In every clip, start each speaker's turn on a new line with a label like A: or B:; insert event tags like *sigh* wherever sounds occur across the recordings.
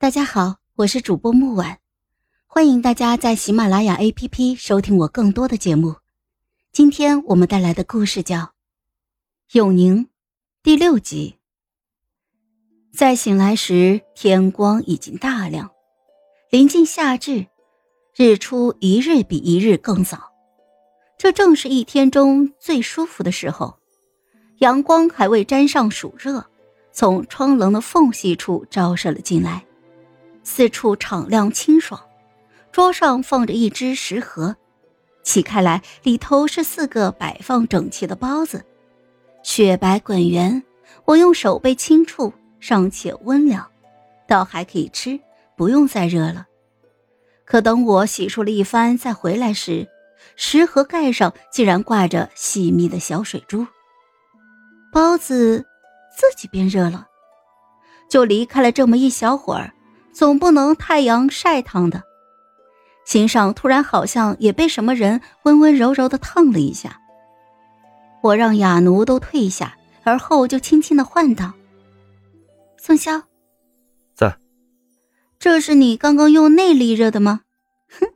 A: 大家好，我是主播木婉，欢迎大家在喜马拉雅 APP 收听我更多的节目。今天我们带来的故事叫《永宁》第六集。在醒来时，天光已经大亮，临近夏至，日出一日比一日更早，这正是一天中最舒服的时候。阳光还未沾上暑热，从窗棱的缝隙处照射了进来，四处敞亮清爽。桌上放着一只食盒，启开来，里头是四个摆放整齐的包子，雪白滚圆。我用手背轻触，尚且温凉，倒还可以吃，不用再热了。可等我洗漱了一番再回来时，食盒盖上竟然挂着细密的小水珠。包子自己变热了，就离开了这么一小会儿，总不能太阳晒烫的。心上突然好像也被什么人温温柔柔的烫了一下。我让哑奴都退下，而后就轻轻的唤道：“宋潇，
B: 在。
A: 这是你刚刚用内力热的吗？哼，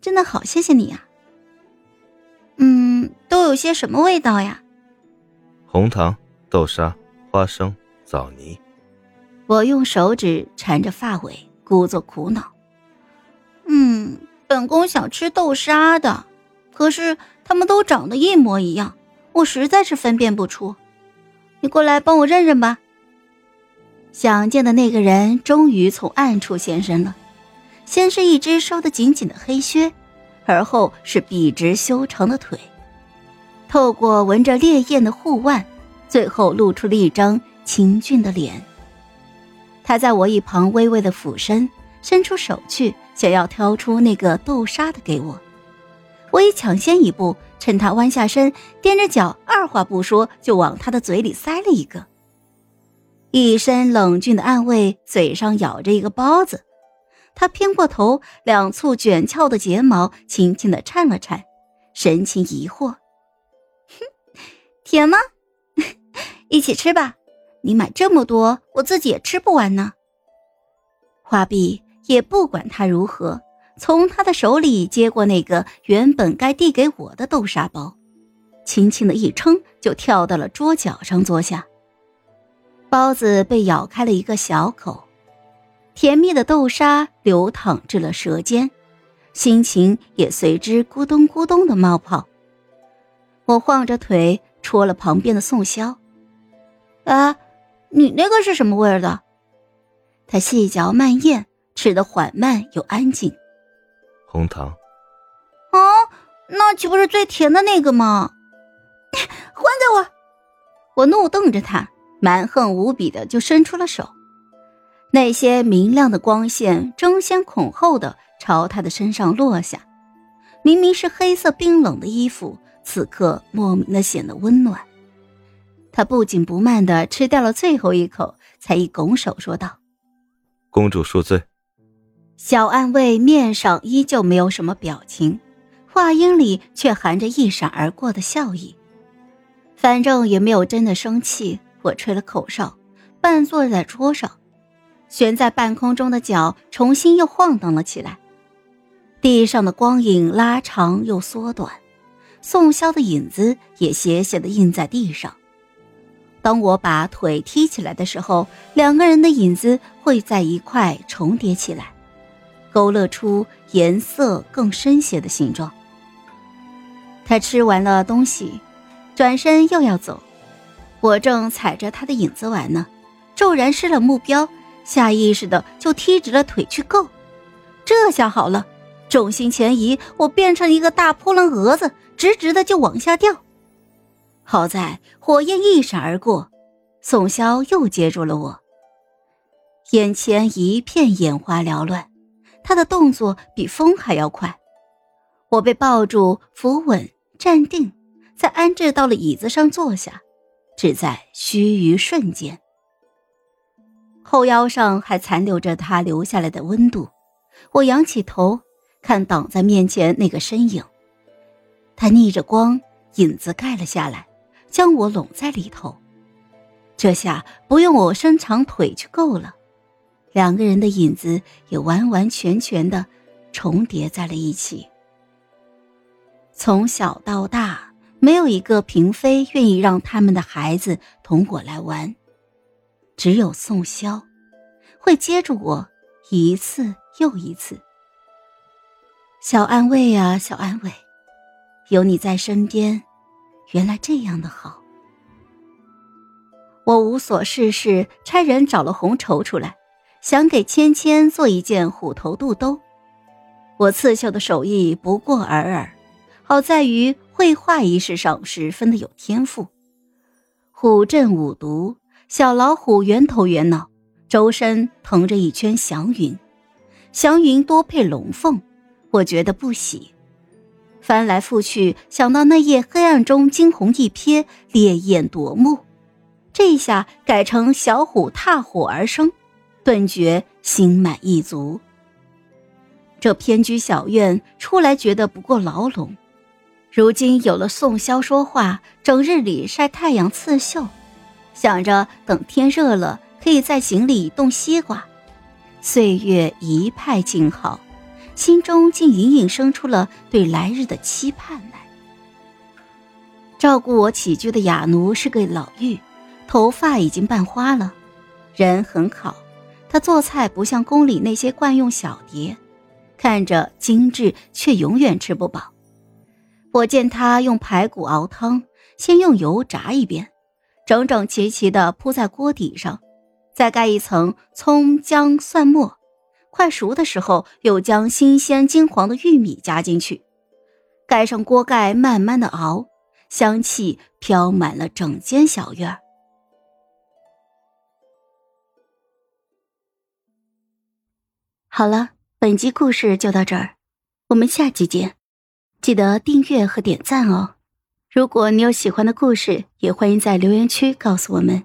A: 真的好，谢谢你呀。嗯，都有些什么味道呀？
B: 红糖。”豆沙、花生、枣泥，
A: 我用手指缠着发尾，故作苦恼。嗯，本宫想吃豆沙的，可是他们都长得一模一样，我实在是分辨不出。你过来帮我认认吧。想见的那个人终于从暗处现身了，先是一只收得紧紧的黑靴，而后是笔直修长的腿，透过纹着烈焰的护腕。最后露出了一张清俊的脸。他在我一旁微微的俯身，伸出手去，想要挑出那个豆沙的给我。我已抢先一步，趁他弯下身，踮着脚，二话不说就往他的嘴里塞了一个。一身冷峻的暗卫，嘴上咬着一个包子。他偏过头，两簇卷翘的睫毛轻轻的颤了颤，神情疑惑：“哼，甜吗？” *laughs* 一起吃吧，你买这么多，我自己也吃不完呢。花臂也不管他如何，从他的手里接过那个原本该递给我的豆沙包，轻轻的一撑，就跳到了桌角上坐下。包子被咬开了一个小口，甜蜜的豆沙流淌至了舌尖，心情也随之咕咚咕咚的冒泡。我晃着腿戳了旁边的宋潇。啊，你那个是什么味儿的？他细嚼慢咽，吃的缓慢又安静。
B: 红糖。
A: 哦，那岂不是最甜的那个吗？*laughs* 还给我！我怒瞪着他，蛮横无比的就伸出了手。那些明亮的光线争先恐后的朝他的身上落下，明明是黑色冰冷的衣服，此刻莫名的显得温暖。他不紧不慢地吃掉了最后一口，才一拱手说道：“
B: 公主恕罪。”
A: 小暗卫面上依旧没有什么表情，话音里却含着一闪而过的笑意。反正也没有真的生气。我吹了口哨，半坐在桌上，悬在半空中的脚重新又晃荡了起来。地上的光影拉长又缩短，宋潇的影子也斜斜的印在地上。当我把腿踢起来的时候，两个人的影子会在一块重叠起来，勾勒出颜色更深些的形状。他吃完了东西，转身又要走，我正踩着他的影子玩呢，骤然失了目标，下意识的就踢直了腿去够。这下好了，重心前移，我变成一个大扑棱蛾子，直直的就往下掉。好在火焰一闪而过，宋潇又接住了我。眼前一片眼花缭乱，他的动作比风还要快。我被抱住，扶稳，站定，再安置到了椅子上坐下，只在须臾瞬间。后腰上还残留着他留下来的温度。我仰起头，看挡在面前那个身影，他逆着光，影子盖了下来。将我拢在里头，这下不用我伸长腿就够了，两个人的影子也完完全全的重叠在了一起。从小到大，没有一个嫔妃愿意让他们的孩子同我来玩，只有宋萧，会接住我一次又一次。小安慰呀，小安慰，有你在身边，原来这样的好。我无所事事，差人找了红绸出来，想给芊芊做一件虎头肚兜。我刺绣的手艺不过尔尔，好在于绘画一事上十分的有天赋。虎镇五毒，小老虎圆头圆脑，周身腾着一圈祥云，祥云多配龙凤。我觉得不喜，翻来覆去想到那夜黑暗中惊鸿一瞥，烈焰夺目，这下改成小虎踏火而生，顿觉心满意足。这偏居小院出来觉得不过牢笼，如今有了宋萧说话，整日里晒太阳刺绣，想着等天热了可以在井里冻西瓜，岁月一派静好。心中竟隐隐生出了对来日的期盼来。照顾我起居的哑奴是个老妪，头发已经半花了，人很好。她做菜不像宫里那些惯用小碟，看着精致，却永远吃不饱。我见她用排骨熬汤，先用油炸一遍，整整齐齐地铺在锅底上，再盖一层葱姜蒜末。快熟的时候，又将新鲜金黄的玉米加进去，盖上锅盖，慢慢的熬，香气飘满了整间小院好了，本集故事就到这儿，我们下集见，记得订阅和点赞哦。如果你有喜欢的故事，也欢迎在留言区告诉我们。